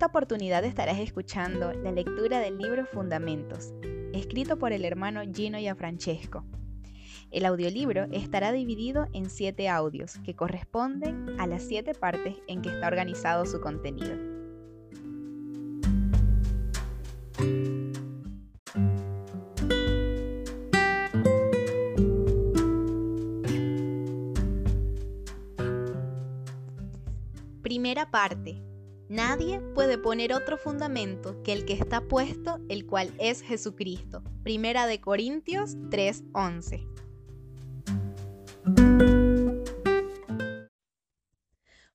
esta oportunidad estarás escuchando la lectura del libro Fundamentos, escrito por el hermano Gino Francesco. El audiolibro estará dividido en siete audios que corresponden a las siete partes en que está organizado su contenido. Primera parte. Nadie puede poner otro fundamento que el que está puesto, el cual es Jesucristo. Primera de Corintios 3:11.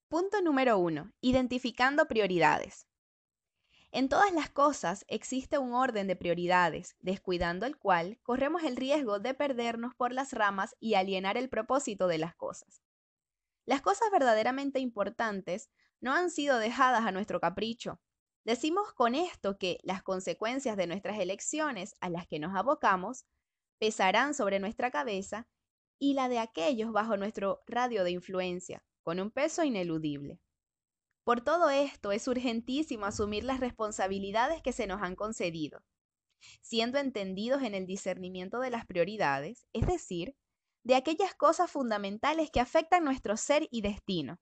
Punto número 1. Identificando prioridades. En todas las cosas existe un orden de prioridades, descuidando el cual corremos el riesgo de perdernos por las ramas y alienar el propósito de las cosas. Las cosas verdaderamente importantes no han sido dejadas a nuestro capricho. Decimos con esto que las consecuencias de nuestras elecciones a las que nos abocamos pesarán sobre nuestra cabeza y la de aquellos bajo nuestro radio de influencia, con un peso ineludible. Por todo esto es urgentísimo asumir las responsabilidades que se nos han concedido, siendo entendidos en el discernimiento de las prioridades, es decir, de aquellas cosas fundamentales que afectan nuestro ser y destino.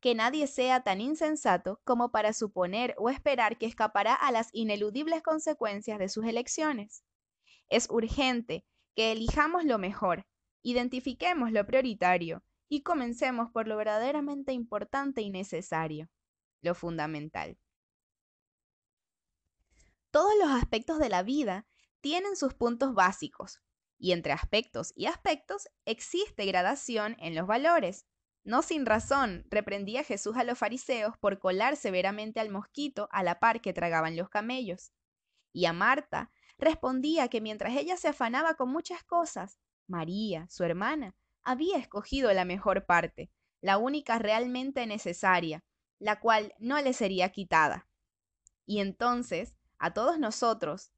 Que nadie sea tan insensato como para suponer o esperar que escapará a las ineludibles consecuencias de sus elecciones. Es urgente que elijamos lo mejor, identifiquemos lo prioritario y comencemos por lo verdaderamente importante y necesario, lo fundamental. Todos los aspectos de la vida tienen sus puntos básicos, y entre aspectos y aspectos existe gradación en los valores. No sin razón reprendía Jesús a los fariseos por colar severamente al mosquito a la par que tragaban los camellos. Y a Marta respondía que mientras ella se afanaba con muchas cosas, María, su hermana, había escogido la mejor parte, la única realmente necesaria, la cual no le sería quitada. Y entonces, a todos nosotros,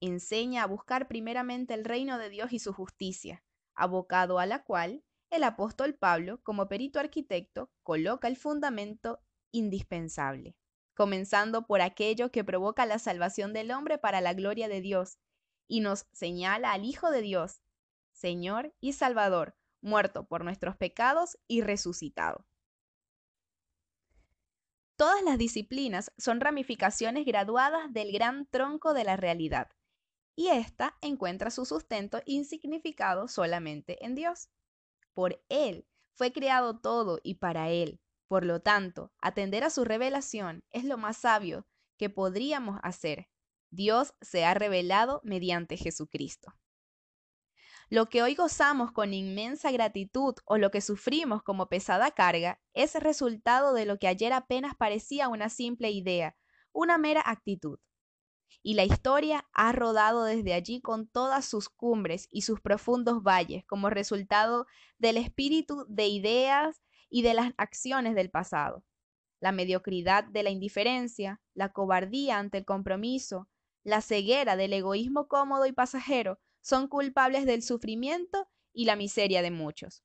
enseña a buscar primeramente el reino de Dios y su justicia, abocado a la cual el apóstol Pablo, como perito arquitecto, coloca el fundamento indispensable, comenzando por aquello que provoca la salvación del hombre para la gloria de Dios, y nos señala al Hijo de Dios, Señor y Salvador, muerto por nuestros pecados y resucitado. Todas las disciplinas son ramificaciones graduadas del gran tronco de la realidad, y ésta encuentra su sustento insignificado solamente en Dios. Por Él fue creado todo y para Él. Por lo tanto, atender a su revelación es lo más sabio que podríamos hacer. Dios se ha revelado mediante Jesucristo. Lo que hoy gozamos con inmensa gratitud o lo que sufrimos como pesada carga es resultado de lo que ayer apenas parecía una simple idea, una mera actitud y la historia ha rodado desde allí con todas sus cumbres y sus profundos valles como resultado del espíritu de ideas y de las acciones del pasado. La mediocridad de la indiferencia, la cobardía ante el compromiso, la ceguera del egoísmo cómodo y pasajero son culpables del sufrimiento y la miseria de muchos.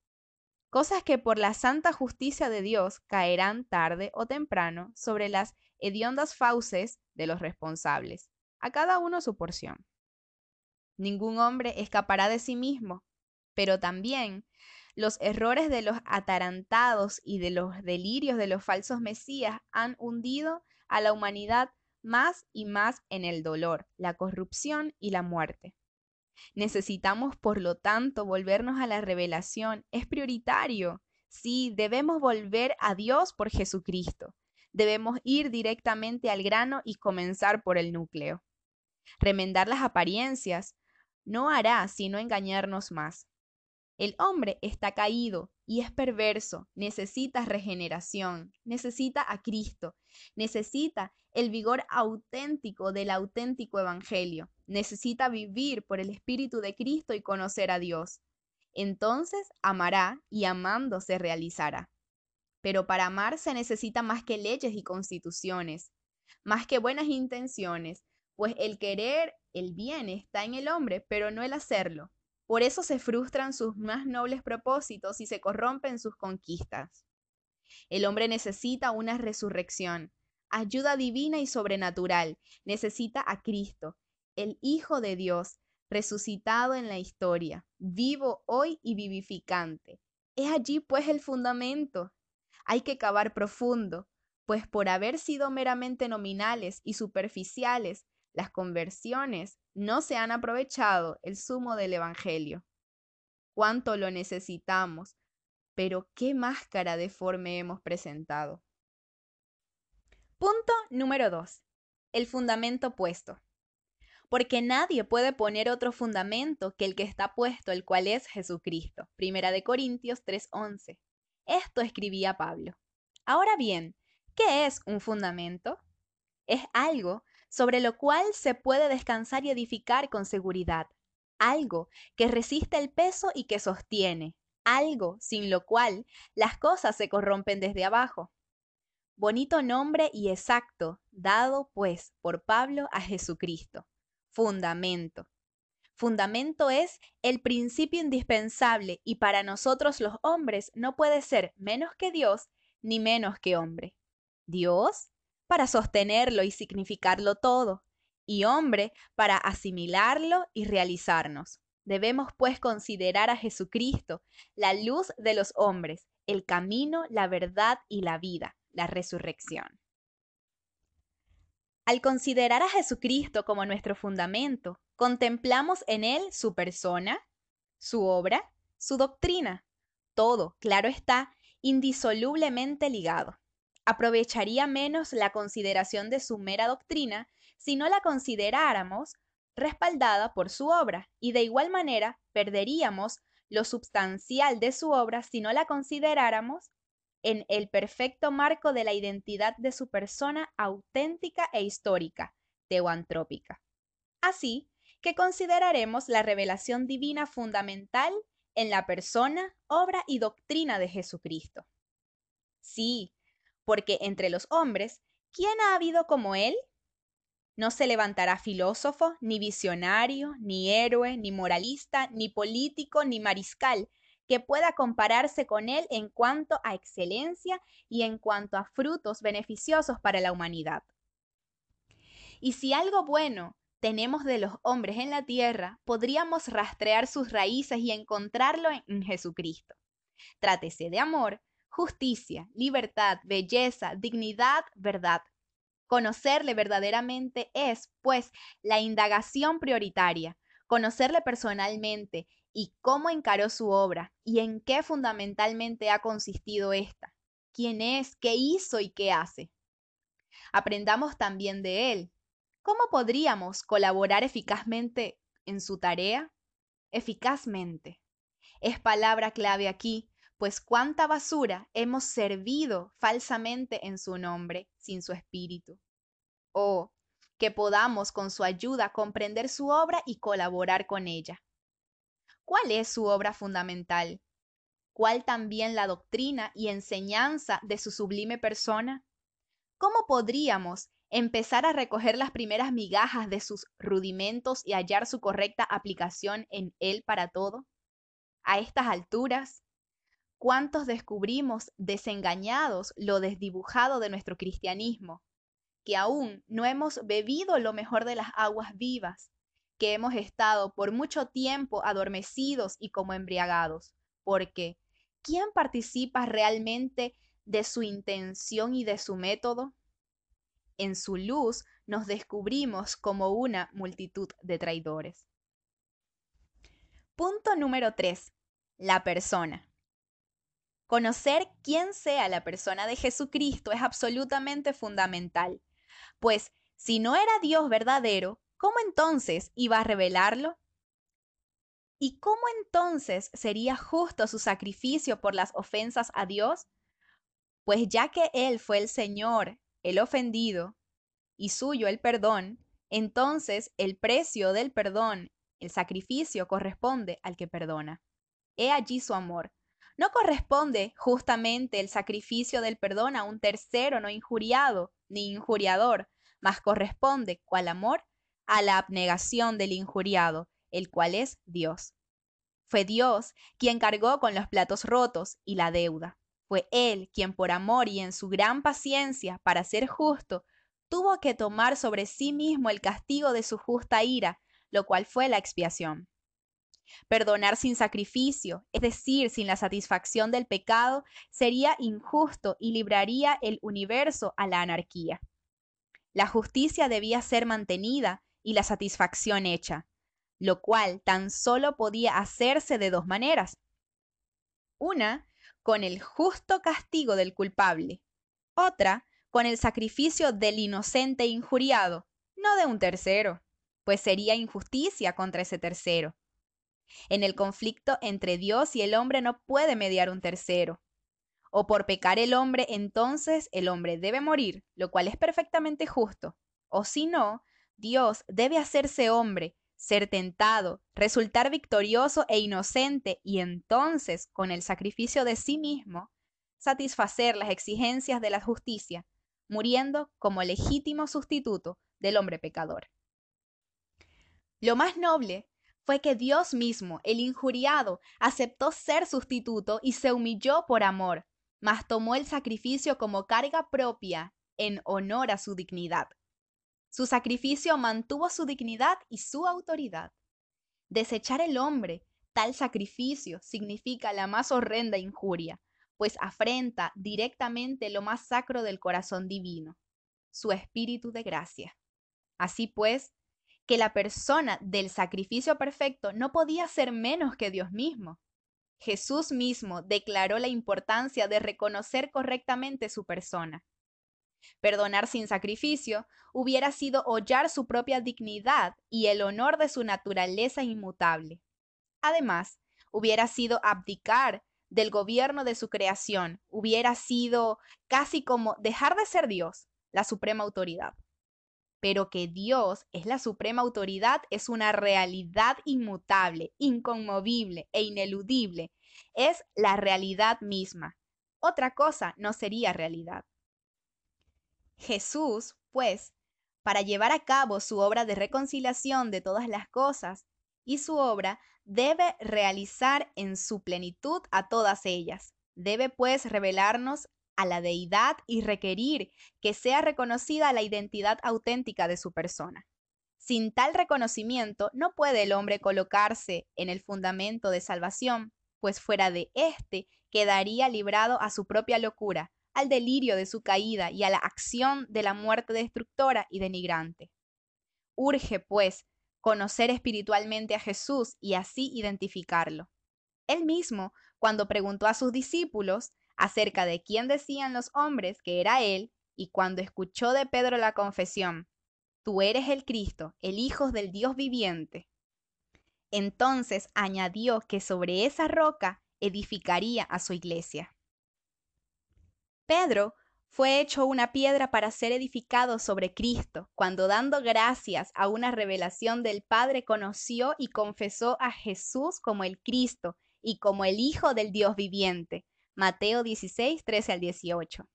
Cosas que por la santa justicia de Dios caerán tarde o temprano sobre las hediondas fauces de los responsables a cada uno su porción. Ningún hombre escapará de sí mismo, pero también los errores de los atarantados y de los delirios de los falsos mesías han hundido a la humanidad más y más en el dolor, la corrupción y la muerte. Necesitamos, por lo tanto, volvernos a la revelación. Es prioritario. Sí, debemos volver a Dios por Jesucristo. Debemos ir directamente al grano y comenzar por el núcleo. Remendar las apariencias no hará sino engañarnos más. El hombre está caído y es perverso, necesita regeneración, necesita a Cristo, necesita el vigor auténtico del auténtico Evangelio, necesita vivir por el Espíritu de Cristo y conocer a Dios. Entonces amará y amando se realizará. Pero para amar se necesita más que leyes y constituciones, más que buenas intenciones, pues el querer el bien está en el hombre, pero no el hacerlo. Por eso se frustran sus más nobles propósitos y se corrompen sus conquistas. El hombre necesita una resurrección, ayuda divina y sobrenatural. Necesita a Cristo, el Hijo de Dios, resucitado en la historia, vivo hoy y vivificante. Es allí pues el fundamento. Hay que cavar profundo, pues por haber sido meramente nominales y superficiales, las conversiones no se han aprovechado el sumo del Evangelio. Cuánto lo necesitamos, pero qué máscara deforme hemos presentado. Punto número 2. El fundamento puesto. Porque nadie puede poner otro fundamento que el que está puesto, el cual es Jesucristo. Primera de Corintios 3:11. Esto escribía Pablo. Ahora bien, ¿qué es un fundamento? Es algo sobre lo cual se puede descansar y edificar con seguridad, algo que resiste el peso y que sostiene, algo sin lo cual las cosas se corrompen desde abajo. Bonito nombre y exacto, dado pues por Pablo a Jesucristo. Fundamento. Fundamento es el principio indispensable y para nosotros los hombres no puede ser menos que Dios ni menos que hombre. Dios para sostenerlo y significarlo todo, y hombre para asimilarlo y realizarnos. Debemos pues considerar a Jesucristo, la luz de los hombres, el camino, la verdad y la vida, la resurrección. Al considerar a Jesucristo como nuestro fundamento, contemplamos en Él su persona, su obra, su doctrina, todo, claro está, indisolublemente ligado. Aprovecharía menos la consideración de su mera doctrina si no la consideráramos respaldada por su obra, y de igual manera perderíamos lo substancial de su obra si no la consideráramos en el perfecto marco de la identidad de su persona auténtica e histórica, teoantrópica. Así que consideraremos la revelación divina fundamental en la persona, obra y doctrina de Jesucristo. Sí, porque entre los hombres, ¿quién ha habido como él? No se levantará filósofo, ni visionario, ni héroe, ni moralista, ni político, ni mariscal, que pueda compararse con él en cuanto a excelencia y en cuanto a frutos beneficiosos para la humanidad. Y si algo bueno tenemos de los hombres en la tierra, podríamos rastrear sus raíces y encontrarlo en Jesucristo. Trátese de amor, justicia, libertad, belleza, dignidad, verdad. Conocerle verdaderamente es, pues, la indagación prioritaria, conocerle personalmente y cómo encaró su obra y en qué fundamentalmente ha consistido esta, quién es, qué hizo y qué hace. Aprendamos también de él. ¿Cómo podríamos colaborar eficazmente en su tarea? Eficazmente. Es palabra clave aquí, pues cuánta basura hemos servido falsamente en su nombre, sin su espíritu. Oh, que podamos con su ayuda comprender su obra y colaborar con ella. ¿Cuál es su obra fundamental? ¿Cuál también la doctrina y enseñanza de su sublime persona? ¿Cómo podríamos empezar a recoger las primeras migajas de sus rudimentos y hallar su correcta aplicación en él para todo? A estas alturas, ¿Cuántos descubrimos desengañados lo desdibujado de nuestro cristianismo? Que aún no hemos bebido lo mejor de las aguas vivas, que hemos estado por mucho tiempo adormecidos y como embriagados, porque ¿quién participa realmente de su intención y de su método? En su luz nos descubrimos como una multitud de traidores. Punto número 3. La persona. Conocer quién sea la persona de Jesucristo es absolutamente fundamental, pues si no era Dios verdadero, ¿cómo entonces iba a revelarlo? ¿Y cómo entonces sería justo su sacrificio por las ofensas a Dios? Pues ya que Él fue el Señor, el ofendido, y suyo el perdón, entonces el precio del perdón, el sacrificio corresponde al que perdona. He allí su amor, no corresponde justamente el sacrificio del perdón a un tercero no injuriado ni injuriador, mas corresponde, cual amor, a la abnegación del injuriado, el cual es Dios. Fue Dios quien cargó con los platos rotos y la deuda. Fue Él quien por amor y en su gran paciencia para ser justo, tuvo que tomar sobre sí mismo el castigo de su justa ira, lo cual fue la expiación. Perdonar sin sacrificio, es decir, sin la satisfacción del pecado, sería injusto y libraría el universo a la anarquía. La justicia debía ser mantenida y la satisfacción hecha, lo cual tan solo podía hacerse de dos maneras. Una, con el justo castigo del culpable. Otra, con el sacrificio del inocente injuriado, no de un tercero, pues sería injusticia contra ese tercero. En el conflicto entre Dios y el hombre no puede mediar un tercero. O por pecar el hombre, entonces el hombre debe morir, lo cual es perfectamente justo. O si no, Dios debe hacerse hombre, ser tentado, resultar victorioso e inocente y entonces, con el sacrificio de sí mismo, satisfacer las exigencias de la justicia, muriendo como legítimo sustituto del hombre pecador. Lo más noble fue que Dios mismo, el injuriado, aceptó ser sustituto y se humilló por amor, mas tomó el sacrificio como carga propia en honor a su dignidad. Su sacrificio mantuvo su dignidad y su autoridad. Desechar el hombre tal sacrificio significa la más horrenda injuria, pues afrenta directamente lo más sacro del corazón divino, su espíritu de gracia. Así pues, que la persona del sacrificio perfecto no podía ser menos que Dios mismo. Jesús mismo declaró la importancia de reconocer correctamente su persona. Perdonar sin sacrificio hubiera sido hollar su propia dignidad y el honor de su naturaleza inmutable. Además, hubiera sido abdicar del gobierno de su creación, hubiera sido casi como dejar de ser Dios, la suprema autoridad pero que Dios es la suprema autoridad es una realidad inmutable, inconmovible e ineludible. Es la realidad misma. Otra cosa no sería realidad. Jesús, pues, para llevar a cabo su obra de reconciliación de todas las cosas, y su obra debe realizar en su plenitud a todas ellas. Debe pues revelarnos a la deidad y requerir que sea reconocida la identidad auténtica de su persona. Sin tal reconocimiento no puede el hombre colocarse en el fundamento de salvación, pues fuera de éste quedaría librado a su propia locura, al delirio de su caída y a la acción de la muerte destructora y denigrante. Urge, pues, conocer espiritualmente a Jesús y así identificarlo. Él mismo, cuando preguntó a sus discípulos, acerca de quién decían los hombres que era él, y cuando escuchó de Pedro la confesión, Tú eres el Cristo, el Hijo del Dios viviente. Entonces añadió que sobre esa roca edificaría a su iglesia. Pedro fue hecho una piedra para ser edificado sobre Cristo, cuando dando gracias a una revelación del Padre conoció y confesó a Jesús como el Cristo y como el Hijo del Dios viviente. Mateo 16, 13 al 18.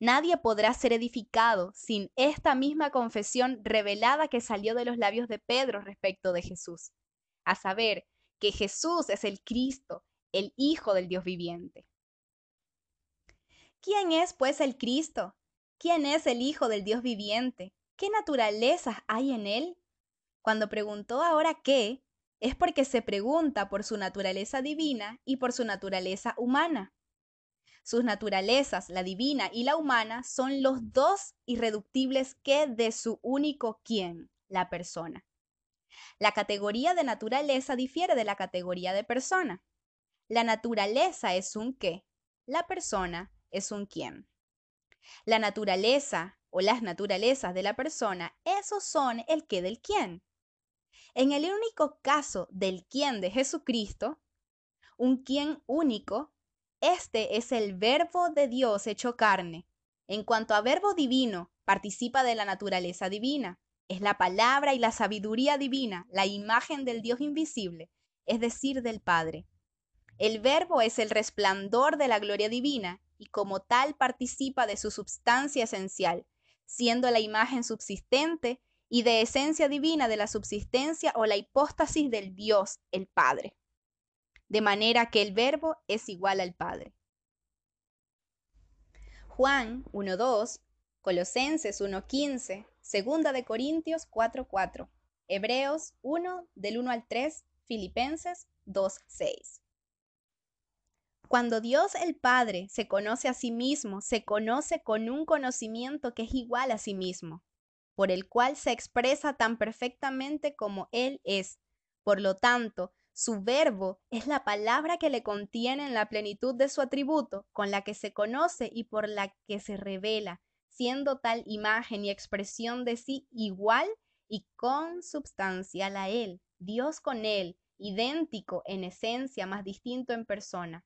Nadie podrá ser edificado sin esta misma confesión revelada que salió de los labios de Pedro respecto de Jesús, a saber, que Jesús es el Cristo, el Hijo del Dios viviente. ¿Quién es pues el Cristo? ¿Quién es el Hijo del Dios viviente? ¿Qué naturalezas hay en él? Cuando preguntó ahora qué, es porque se pregunta por su naturaleza divina y por su naturaleza humana. Sus naturalezas, la divina y la humana, son los dos irreductibles que de su único quién, la persona. La categoría de naturaleza difiere de la categoría de persona. La naturaleza es un qué, la persona es un quién. La naturaleza o las naturalezas de la persona, esos son el qué del quién. En el único caso del quién de Jesucristo, un quién único, este es el verbo de Dios hecho carne. En cuanto a verbo divino, participa de la naturaleza divina. Es la palabra y la sabiduría divina, la imagen del Dios invisible, es decir, del Padre. El verbo es el resplandor de la gloria divina y como tal participa de su substancia esencial, siendo la imagen subsistente y de esencia divina de la subsistencia o la hipóstasis del Dios, el Padre. De manera que el verbo es igual al Padre. Juan 1.2, Colosenses 1.15, Segunda de Corintios 4.4, Hebreos 1 del 1 al 3, Filipenses 2.6. Cuando Dios el Padre se conoce a sí mismo, se conoce con un conocimiento que es igual a sí mismo, por el cual se expresa tan perfectamente como Él es. Por lo tanto, su verbo es la palabra que le contiene en la plenitud de su atributo, con la que se conoce y por la que se revela, siendo tal imagen y expresión de sí igual y consubstancial a Él, Dios con Él, idéntico en esencia, más distinto en persona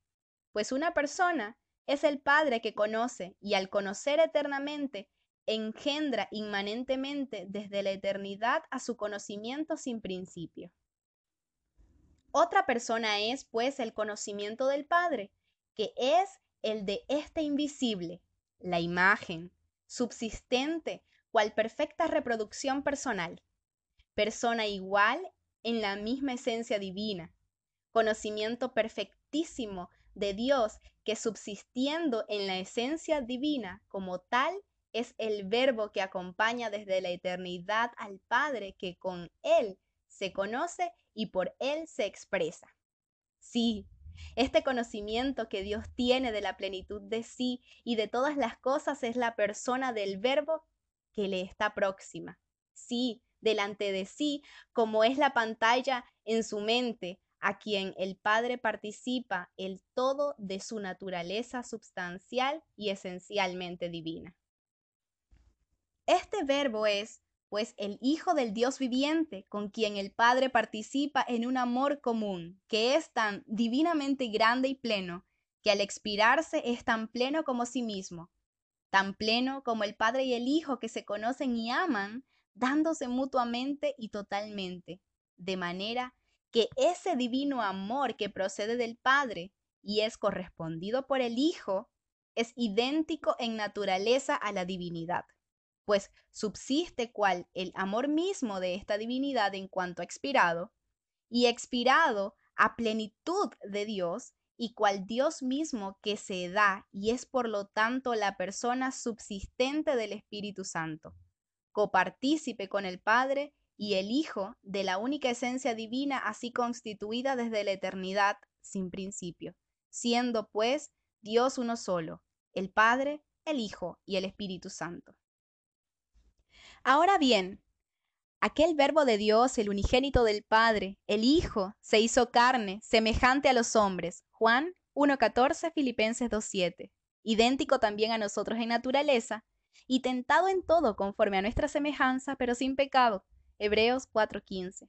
pues una persona es el Padre que conoce y al conocer eternamente, engendra inmanentemente desde la eternidad a su conocimiento sin principio. Otra persona es, pues, el conocimiento del Padre, que es el de este invisible, la imagen, subsistente, cual perfecta reproducción personal, persona igual en la misma esencia divina, conocimiento perfectísimo de Dios que subsistiendo en la esencia divina como tal es el verbo que acompaña desde la eternidad al Padre que con Él se conoce y por Él se expresa. Sí, este conocimiento que Dios tiene de la plenitud de sí y de todas las cosas es la persona del verbo que le está próxima. Sí, delante de sí, como es la pantalla en su mente, a quien el Padre participa el todo de su naturaleza substancial y esencialmente divina. Este verbo es, pues, el Hijo del Dios viviente, con quien el Padre participa en un amor común, que es tan divinamente grande y pleno, que al expirarse es tan pleno como sí mismo, tan pleno como el Padre y el Hijo que se conocen y aman, dándose mutuamente y totalmente, de manera que ese divino amor que procede del Padre y es correspondido por el Hijo es idéntico en naturaleza a la divinidad, pues subsiste cual el amor mismo de esta divinidad en cuanto expirado, y expirado a plenitud de Dios, y cual Dios mismo que se da y es por lo tanto la persona subsistente del Espíritu Santo, copartícipe con el Padre y el Hijo de la única esencia divina así constituida desde la eternidad sin principio, siendo pues Dios uno solo, el Padre, el Hijo y el Espíritu Santo. Ahora bien, aquel verbo de Dios, el unigénito del Padre, el Hijo, se hizo carne, semejante a los hombres. Juan 1.14, Filipenses 2.7. Idéntico también a nosotros en naturaleza, y tentado en todo conforme a nuestra semejanza, pero sin pecado. Hebreos 4:15.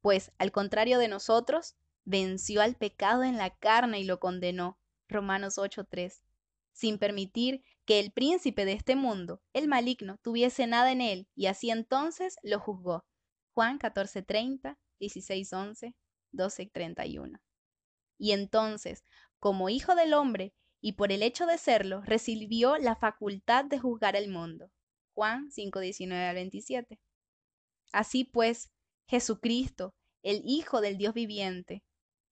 Pues, al contrario de nosotros, venció al pecado en la carne y lo condenó. Romanos 8:3. Sin permitir que el príncipe de este mundo, el maligno, tuviese nada en él, y así entonces lo juzgó. Juan 14:30, 16:11, 12:31. Y entonces, como hijo del hombre, y por el hecho de serlo, recibió la facultad de juzgar el mundo. Juan 5:19 al 27. Así pues, Jesucristo, el Hijo del Dios viviente,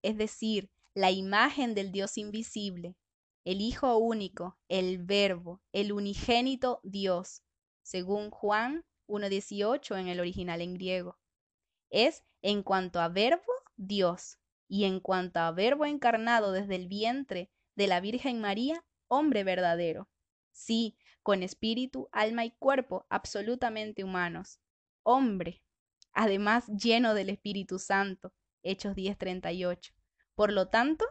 es decir, la imagen del Dios invisible, el Hijo único, el Verbo, el unigénito Dios, según Juan 1.18 en el original en griego. Es en cuanto a verbo, Dios, y en cuanto a verbo encarnado desde el vientre de la Virgen María, hombre verdadero. Sí, con espíritu, alma y cuerpo absolutamente humanos, hombre, además lleno del Espíritu Santo. Hechos 10:38. Por lo tanto,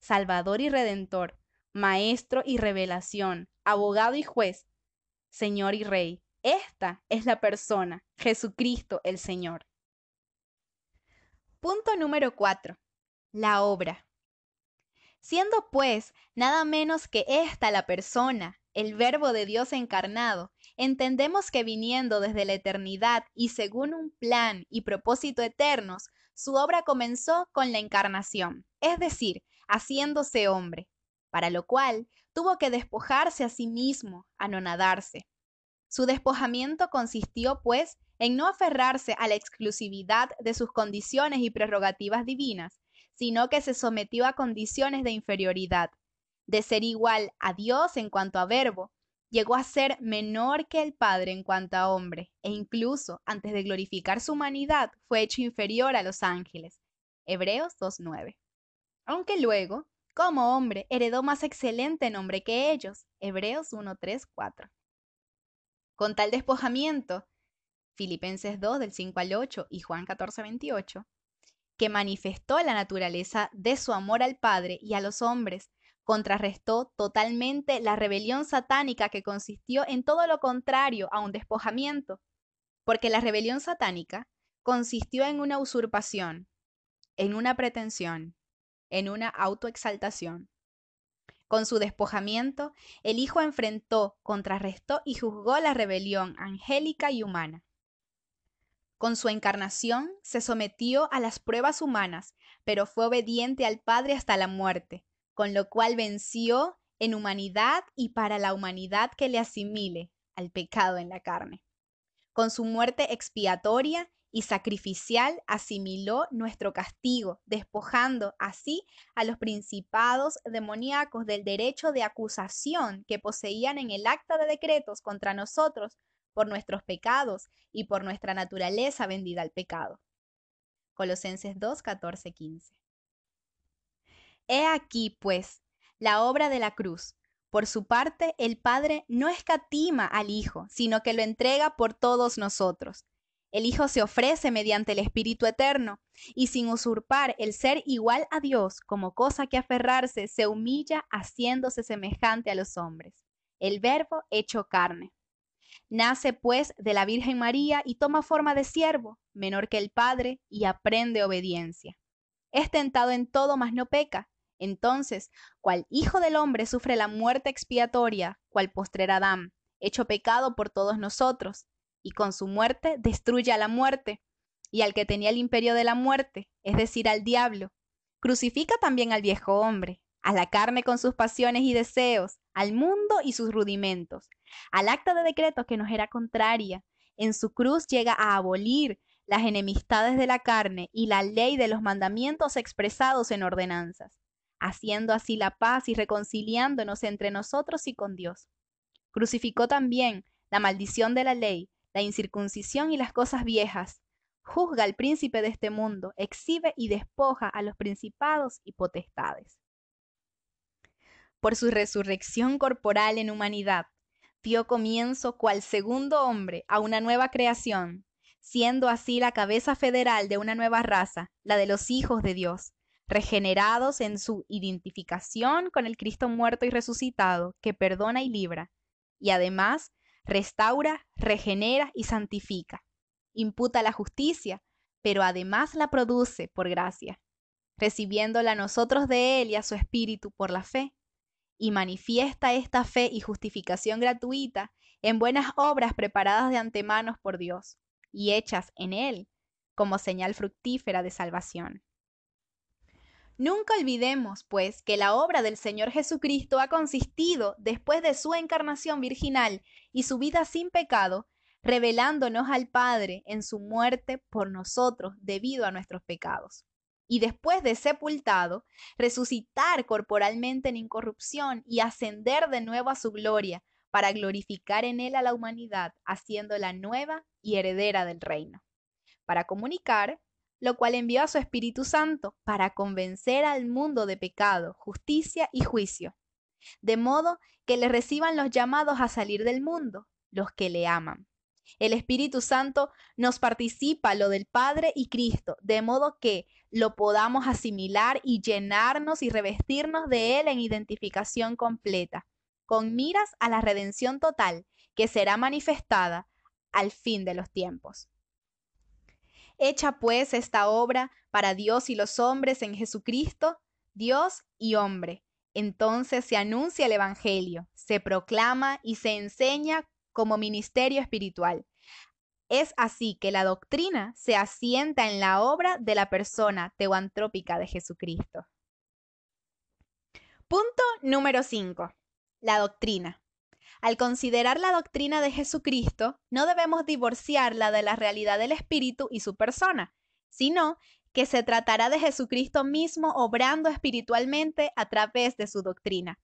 Salvador y Redentor, Maestro y revelación, abogado y juez, Señor y Rey. Esta es la persona, Jesucristo el Señor. Punto número 4. La obra. Siendo pues nada menos que esta la persona, el Verbo de Dios encarnado, entendemos que viniendo desde la eternidad y según un plan y propósito eternos, su obra comenzó con la encarnación, es decir, haciéndose hombre, para lo cual tuvo que despojarse a sí mismo, anonadarse. Su despojamiento consistió, pues, en no aferrarse a la exclusividad de sus condiciones y prerrogativas divinas, sino que se sometió a condiciones de inferioridad, De ser igual a Dios en cuanto a verbo, llegó a ser menor que el Padre en cuanto a hombre, e incluso antes de glorificar su humanidad fue hecho inferior a los ángeles. Hebreos 2.9. Aunque luego, como hombre, heredó más excelente nombre que ellos. Hebreos 1.3.4. Con tal despojamiento, Filipenses 2 del 5 al 8 y Juan 14, 28, que manifestó la naturaleza de su amor al Padre y a los hombres, contrarrestó totalmente la rebelión satánica que consistió en todo lo contrario a un despojamiento, porque la rebelión satánica consistió en una usurpación, en una pretensión, en una autoexaltación. Con su despojamiento, el Hijo enfrentó, contrarrestó y juzgó la rebelión angélica y humana. Con su encarnación se sometió a las pruebas humanas, pero fue obediente al Padre hasta la muerte, con lo cual venció en humanidad y para la humanidad que le asimile al pecado en la carne. Con su muerte expiatoria y sacrificial asimiló nuestro castigo, despojando así a los principados demoníacos del derecho de acusación que poseían en el acta de decretos contra nosotros por nuestros pecados y por nuestra naturaleza vendida al pecado. Colosenses 2, 14, 15. He aquí, pues, la obra de la cruz. Por su parte, el Padre no escatima al Hijo, sino que lo entrega por todos nosotros. El Hijo se ofrece mediante el Espíritu Eterno, y sin usurpar el ser igual a Dios como cosa que aferrarse, se humilla haciéndose semejante a los hombres. El Verbo hecho carne. Nace pues de la Virgen María y toma forma de siervo, menor que el Padre, y aprende obediencia. Es tentado en todo, mas no peca. Entonces, cual Hijo del Hombre sufre la muerte expiatoria, cual postrer Adán, hecho pecado por todos nosotros, y con su muerte destruye a la muerte y al que tenía el imperio de la muerte, es decir, al diablo. Crucifica también al viejo hombre, a la carne con sus pasiones y deseos, al mundo y sus rudimentos, al acta de decreto que nos era contraria. En su cruz llega a abolir las enemistades de la carne y la ley de los mandamientos expresados en ordenanzas, haciendo así la paz y reconciliándonos entre nosotros y con Dios. Crucificó también la maldición de la ley, la incircuncisión y las cosas viejas. Juzga al príncipe de este mundo, exhibe y despoja a los principados y potestades. Por su resurrección corporal en humanidad, dio comienzo cual segundo hombre a una nueva creación, siendo así la cabeza federal de una nueva raza, la de los hijos de Dios, regenerados en su identificación con el Cristo muerto y resucitado, que perdona y libra, y además restaura, regenera y santifica. Imputa la justicia, pero además la produce por gracia, recibiéndola nosotros de Él y a su Espíritu por la fe, y manifiesta esta fe y justificación gratuita en buenas obras preparadas de antemano por Dios y hechas en Él como señal fructífera de salvación. Nunca olvidemos, pues, que la obra del Señor Jesucristo ha consistido, después de su encarnación virginal y su vida sin pecado, revelándonos al Padre en su muerte por nosotros debido a nuestros pecados. Y después de sepultado, resucitar corporalmente en incorrupción y ascender de nuevo a su gloria, para glorificar en él a la humanidad, haciéndola nueva y heredera del reino. Para comunicar lo cual envió a su Espíritu Santo para convencer al mundo de pecado, justicia y juicio, de modo que le reciban los llamados a salir del mundo, los que le aman. El Espíritu Santo nos participa lo del Padre y Cristo, de modo que lo podamos asimilar y llenarnos y revestirnos de Él en identificación completa, con miras a la redención total que será manifestada al fin de los tiempos. Hecha pues esta obra para Dios y los hombres en Jesucristo, Dios y hombre. Entonces se anuncia el Evangelio, se proclama y se enseña como ministerio espiritual. Es así que la doctrina se asienta en la obra de la persona teoantrópica de Jesucristo. Punto número 5. La doctrina. Al considerar la doctrina de Jesucristo, no debemos divorciarla de la realidad del Espíritu y su persona, sino que se tratará de Jesucristo mismo obrando espiritualmente a través de su doctrina.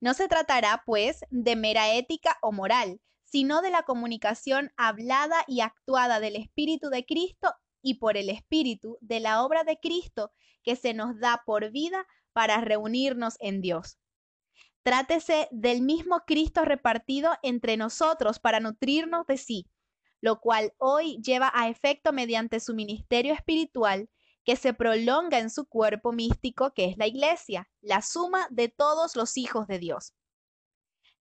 No se tratará, pues, de mera ética o moral, sino de la comunicación hablada y actuada del Espíritu de Cristo y por el Espíritu de la obra de Cristo que se nos da por vida para reunirnos en Dios. Trátese del mismo Cristo repartido entre nosotros para nutrirnos de sí, lo cual hoy lleva a efecto mediante su ministerio espiritual que se prolonga en su cuerpo místico que es la iglesia, la suma de todos los hijos de Dios.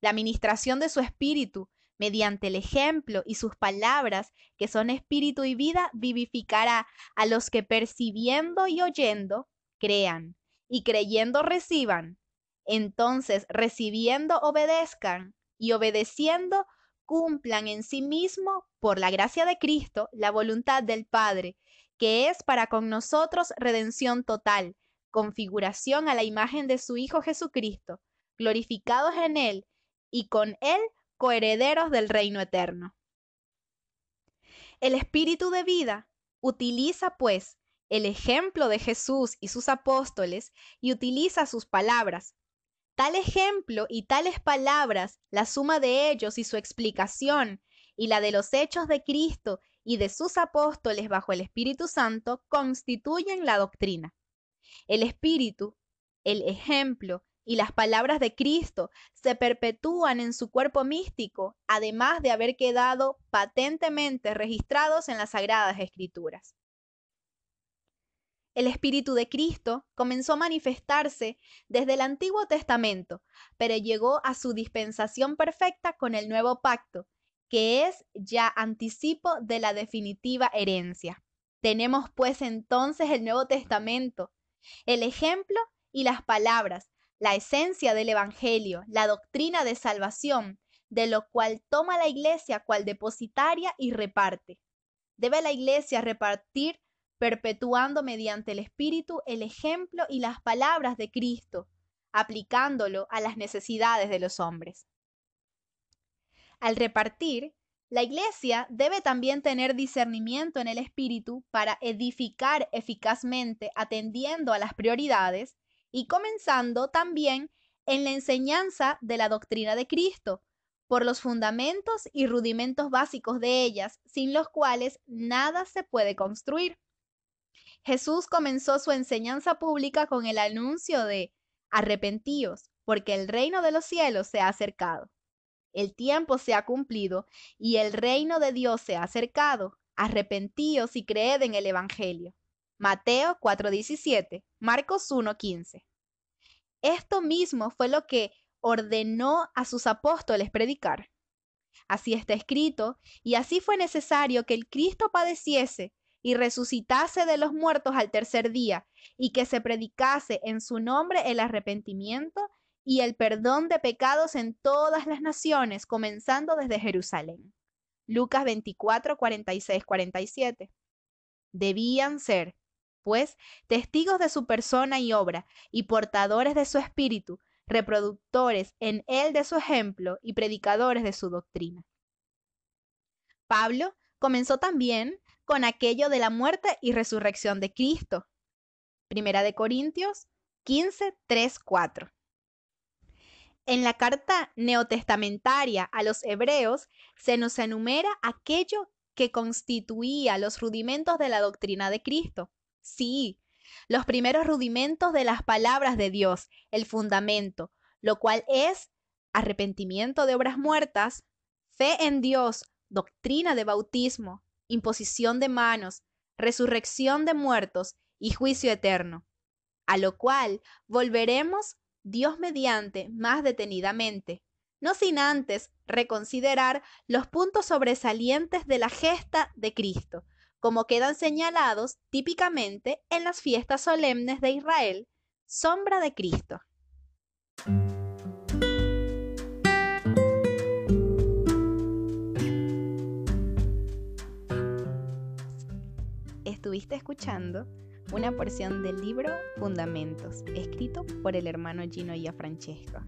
La administración de su espíritu, mediante el ejemplo y sus palabras, que son espíritu y vida, vivificará a los que percibiendo y oyendo, crean, y creyendo reciban, entonces, recibiendo, obedezcan y obedeciendo, cumplan en sí mismo, por la gracia de Cristo, la voluntad del Padre, que es para con nosotros redención total, configuración a la imagen de su Hijo Jesucristo, glorificados en Él y con Él coherederos del reino eterno. El Espíritu de vida utiliza, pues, el ejemplo de Jesús y sus apóstoles y utiliza sus palabras, Tal ejemplo y tales palabras, la suma de ellos y su explicación, y la de los hechos de Cristo y de sus apóstoles bajo el Espíritu Santo, constituyen la doctrina. El Espíritu, el ejemplo y las palabras de Cristo se perpetúan en su cuerpo místico, además de haber quedado patentemente registrados en las Sagradas Escrituras el Espíritu de Cristo comenzó a manifestarse desde el Antiguo Testamento, pero llegó a su dispensación perfecta con el nuevo pacto, que es ya anticipo de la definitiva herencia. Tenemos pues entonces el Nuevo Testamento, el ejemplo y las palabras, la esencia del Evangelio, la doctrina de salvación, de lo cual toma la Iglesia cual depositaria y reparte. Debe la Iglesia repartir perpetuando mediante el Espíritu el ejemplo y las palabras de Cristo, aplicándolo a las necesidades de los hombres. Al repartir, la Iglesia debe también tener discernimiento en el Espíritu para edificar eficazmente atendiendo a las prioridades y comenzando también en la enseñanza de la doctrina de Cristo, por los fundamentos y rudimentos básicos de ellas, sin los cuales nada se puede construir. Jesús comenzó su enseñanza pública con el anuncio de arrepentíos, porque el reino de los cielos se ha acercado. El tiempo se ha cumplido y el reino de Dios se ha acercado. Arrepentíos y creed en el Evangelio. Mateo 4:17, Marcos 1:15. Esto mismo fue lo que ordenó a sus apóstoles predicar. Así está escrito, y así fue necesario que el Cristo padeciese y resucitase de los muertos al tercer día, y que se predicase en su nombre el arrepentimiento y el perdón de pecados en todas las naciones, comenzando desde Jerusalén. Lucas 24, 46, 47. Debían ser, pues, testigos de su persona y obra, y portadores de su espíritu, reproductores en él de su ejemplo y predicadores de su doctrina. Pablo comenzó también con aquello de la muerte y resurrección de Cristo. Primera de Corintios 15, 3, 4. En la carta neotestamentaria a los hebreos se nos enumera aquello que constituía los rudimentos de la doctrina de Cristo. Sí, los primeros rudimentos de las palabras de Dios, el fundamento, lo cual es arrepentimiento de obras muertas, fe en Dios, doctrina de bautismo, imposición de manos, resurrección de muertos y juicio eterno, a lo cual volveremos Dios mediante más detenidamente, no sin antes reconsiderar los puntos sobresalientes de la gesta de Cristo, como quedan señalados típicamente en las fiestas solemnes de Israel, sombra de Cristo. Estuviste escuchando una porción del libro Fundamentos, escrito por el hermano Gino Francesco.